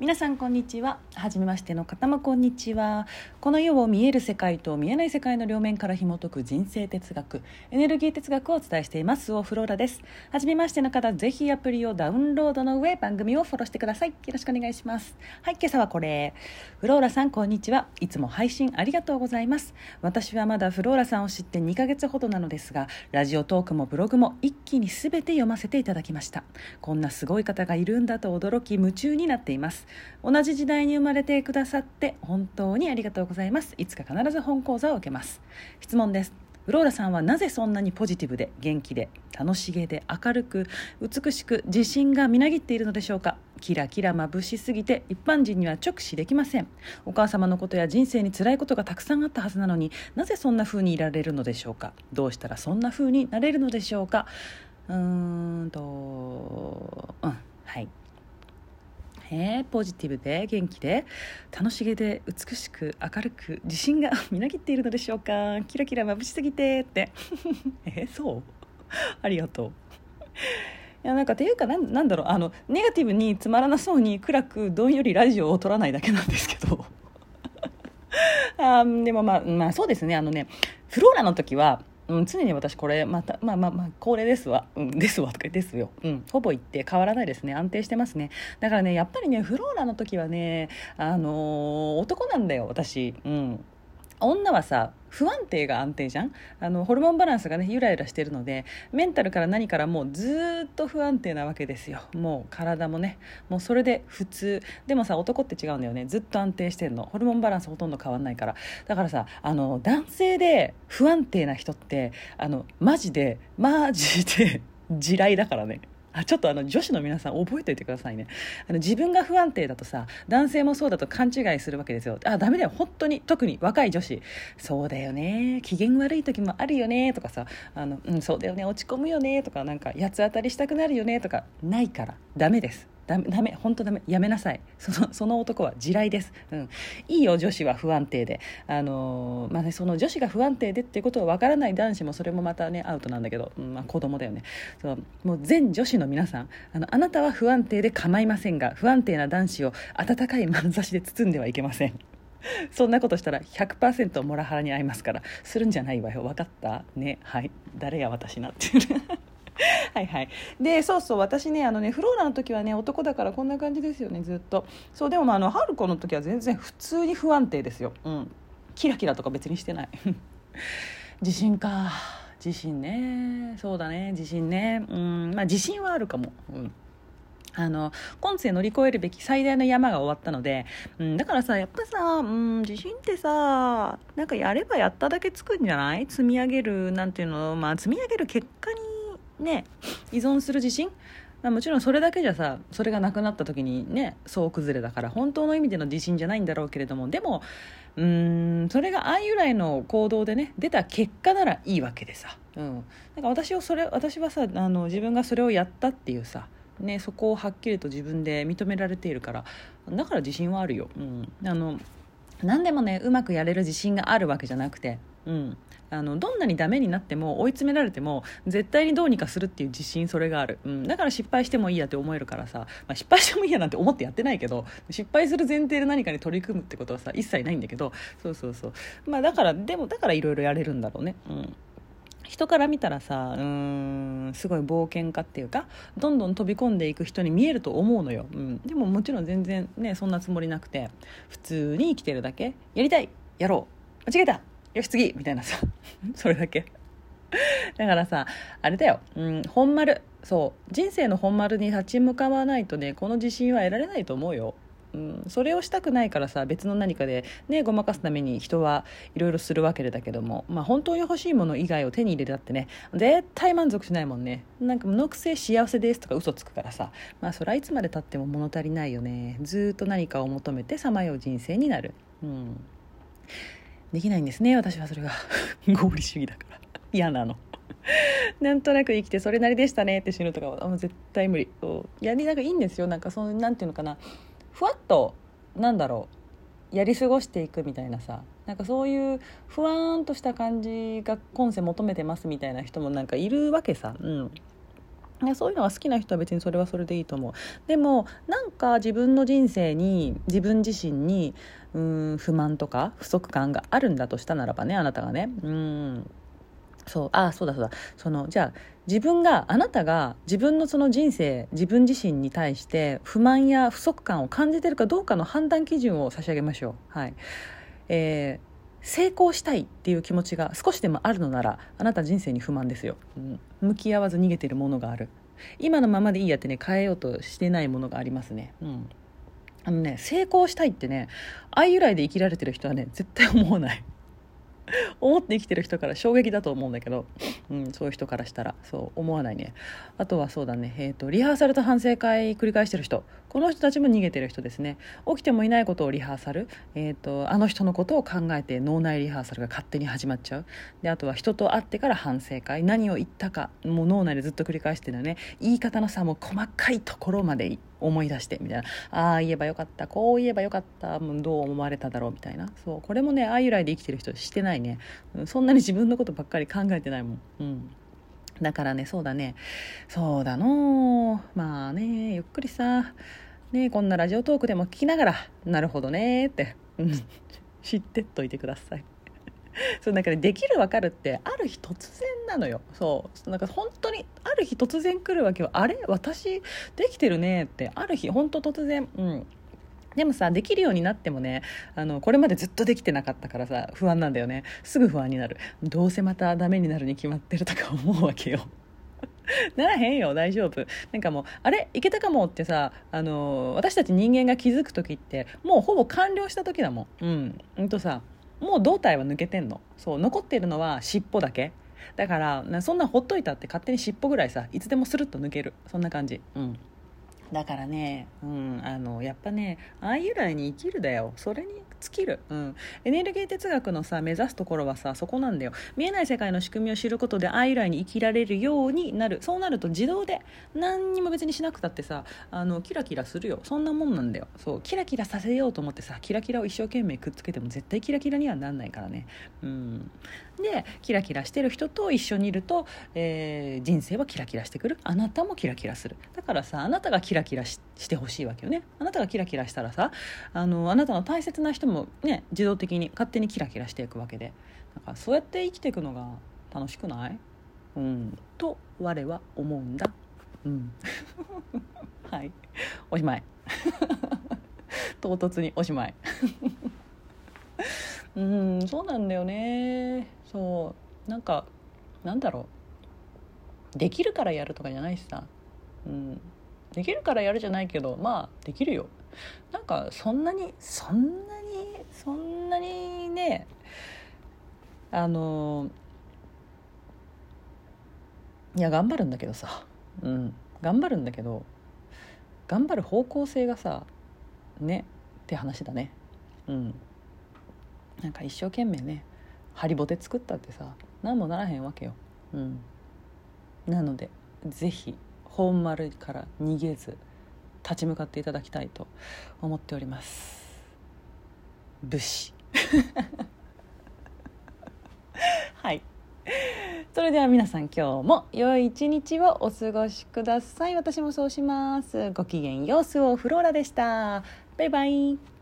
皆さんこんにちは。初めましての方もこんにちは。この世を見える世界と見えない世界の両面から紐解く人生哲学エネルギー哲学をお伝えしています。オフローラです。初めましての方ぜひアプリをダウンロードの上番組をフォローしてください。よろしくお願いします。はい今朝はこれ。フローラさんこんにちは。いつも配信ありがとうございます。私はまだフローラさんを知って2ヶ月ほどなのですがラジオトークもブログも一気に全て読ませていただきました。こんなすごい方がいるんだと驚き夢中になっています。同じ時代に生まれてくださって本当にありがとうございます。いつか必ず本講座を受けます。質問です。フローラさんはなぜそんなにポジティブで元気で楽しげで明るく美しく自信がみなぎっているのでしょうか。キラキラ眩しすぎて一般人には直視できません。お母様のことや人生に辛いことがたくさんあったはずなのになぜそんな風にいられるのでしょうか。どうしたらそんな風になれるのでしょうか。うーんとうんはい。え、ポジティブで元気で楽しげで美しく明るく自信が みなぎっているのでしょうか。キラキラ眩しすぎてって。えー、そう？ありがとう。いやなんかっていうかなんなんだろう。あのネガティブにつまらなそうに暗くどんよりラジオを撮らないだけなんですけど。あでもまあまあそうですね。あのねフローラの時はうん、常に私これまたまあまあまあこれですわ、うん、ですわとかですよ、うん、ほぼ言って変わらないですね安定してますね。だからねやっぱりねフローラの時はねあのー、男なんだよ私。うん。女はさ不安定が安定じゃん？あのホルモンバランスがねゆらゆらしてるのでメンタルから何からもうずっと不安定なわけですよ。もう体もね。もうそれで普通。でもさ男って違うんだよね。ずっと安定してんの。ホルモンバランスほとんど変わんないから。だからさあの男性で不安定な人ってあのマジでマジで地雷だからね。ちょっとあの女子の皆さん覚えておいてくださいね。あの自分が不安定だとさ男性もそうだと勘違いするわけですよ。あダメだよ。本当に。特に若い女子。そうだよね。機嫌悪い時もあるよね。とかさ。あの、うん、そうだよね。落ち込むよね。とかなんか八つ当たりしたくなるよね。とかないから。ダメです。ダメダメ本当ダメやめなさい。そのその男は地雷です、うん、いいよ女子は不安定で。あのー、まあねその女子が不安定でっていうことをわからない男子もそれもまたねアウトなんだけど、うん、まあ、子供だよね。そう。もう全女子の皆さんあのあなたは不安定で構いませんが不安定な男子を温かい眼差しで包んではいけません。そんなことしたら100%モラハラに遭いますから。するんじゃないわよ。分かった？ね。はい。誰や私なって。いう はいはい。でそうそう私ねあのねフローラの時はね男だからこんな感じですよねずっと。そうでもあの春子の時は全然普通に不安定ですよ。うん。キラキラとか別にしてない。自信か。自信ね。そうだね自信ね。うん。まあ自信はあるかも。うん。あの今世乗り越えるべき最大の山が終わったので、うん、だからさやっぱさ、うん、自信ってさなんかやればやっただけつくんじゃない？積み上げるなんていうの？まあ積み上げる結果にね依存する自信？まあ、もちろんそれだけじゃさそれがなくなった時にね総崩れだから本当の意味での自信じゃないんだろうけれどもでもうんそれが愛由来の行動でね出た結果ならいいわけでさ、うん、なんか私をそれ私はさあの自分がそれをやったっていうさね、そこをはっきりと自分で認められているからだから自信はあるよ、うん、あの何でもねうまくやれる自信があるわけじゃなくて、うん、あのどんなにダメになっても追い詰められても絶対にどうにかするっていう自信それがある、うん、だから失敗してもいいやって思えるからさ、まあ、失敗してもいいやなんて思ってやってないけど失敗する前提で何かに取り組むってことはさ一切ないんだけど。そうそうそう。まあだからでもだからいろいろやれるんだろうね。うん。人から見たらさうーんすごい冒険家っていうかどんどん飛び込んでいく人に見えると思うのよ、うん、でももちろん全然ねそんなつもりなくて普通に生きてるだけやりたいやろう。間違えた。よし次みたいなさ。それだけ。だからさあれだよ、うん、本丸。そう。人生の本丸に立ち向かわないとねこの自信は得られないと思うよ。うん、それをしたくないからさ別の何かで、ね、ごまかすために人はいろいろするわけだけども、まあ、本当に欲しいもの以外を手に入れるだってね絶対満足しないもんね。なんか無のくせ幸せですとか嘘つくからさ。まあそれはいつまでたっても物足りないよね。ずっと何かを求めてさまよう人生になる。うん。できないんですね私はそれが。合理主義だから。嫌なの。なんとなく生きてそれなりでしたねって死ぬとかはもう絶対無理。いやなんかいいんですよ。なんかそのなんていうのかな。ふわっとなんだろう。やり過ごしていくみたいなさ。なんかそういうふわんとした感じが今世求めてますみたいな人もなんかいるわけさ。うん。そういうのが好きな人は別にそれはそれでいいと思う。でもなんか自分の人生に自分自身にうん不満とか不足感があるんだとしたならばねあなたがね。うん。そうあそうだそうだ。そのじゃあ自分があなたが自分のその人生自分自身に対して不満や不足感を感じてるかどうかの判断基準を差し上げましょう。はい。えー成功したいっていう気持ちが少しでもあるのならあなた人生に不満ですよ、うん、向き合わず逃げてるものがある。今のままでいいやってね変えようとしてないものがありますね。うん。あのね成功したいってね相由来で生きられてる人はね絶対思わない。思って生きてる人から衝撃だと思うんだけど、うん、そういう人からしたら。そう思わないね。あとはそうだね、えーと、リハーサルと反省会繰り返してる人。この人たちも逃げてる人ですね。起きてもいないことをリハーサル、えーと、あの人のことを考えて脳内リハーサルが勝手に始まっちゃう。であとは人と会ってから反省会。何を言ったかもう脳内でずっと繰り返してるのね。言い方の差も細かいところまで思い出してみたいな。ああ言えばよかった。こう言えばよかった。どう思われただろうみたいな。そうこれもねああ由来で生きてる人してないね。そんなに自分のことばっかり考えてないもん。うん。だからねそうだね。そうだのまあねゆっくりさ。ねこんなラジオトークでも聞きながら。なるほどねって。知ってっといてください。そうなんか、ね、できる分かるってある日突然なのよ。そう。なんか本当にある日突然来るわけよ。あれ？私できてるねって。ある日本当突然うん。でもさできるようになってもねあのこれまでずっとできてなかったからさ不安なんだよね。すぐ不安になる。どうせまたダメになるに決まってるとか思うわけよ。ならへんよ。大丈夫。なんかもうあれ？いけたかもってさあの私たち人間が気づく時ってもうほぼ完了した時だもん。うん。うんとさ。もう胴体は抜けてんの。そう残ってるのは尻尾だけ。だからそんなほっといたって勝手に尻尾ぐらいさいつでもスルッと抜ける。そんな感じ。うん。だからね、うん、あのやっぱねああいう来に生きるだよ。それに尽きる、うん、エネルギー哲学のさ目指すところはさそこなんだよ。見えない世界の仕組みを知ることでああいう来に生きられるようになる。そうなると自動で何にも別にしなくたってさあのキラキラするよ。そんなもんなんだよ。そう。キラキラさせようと思ってさキラキラを一生懸命くっつけても絶対キラキラにはなんないからね、うん、でキラキラしてる人と一緒にいると、えー、人生はキラキラしてくる。あなたもキラキラする。だからさあなたがキラキラしてほしいわけよね。あなたがキラキラしたらさあのあなたの大切な人もね自動的に勝手にキラキラしていくわけで。だかそうやって生きていくのが楽しくない？うん。と我は思うんだ。うん。はい。おしまい。唐突におしまい。うんそうなんだよね。そう。なんかなんだろう。できるからやるとかじゃないしさ、うん、できるからやるじゃないけどまあできるよ。なんかそんなにそんなにそんなにねあのいや頑張るんだけどさ。うん。頑張るんだけど頑張る方向性がさねって話だね。うん。なんか一生懸命ねハリボテ作ったってさ何もならへんわけよ。うん。なので是非本丸から逃げず立ち向かっていただきたいと思っております。武士。はい。それでは皆さん今日も良い一日をお過ごしください。私もそうします。ごきげんよう。スオフローラでした。バイバイ。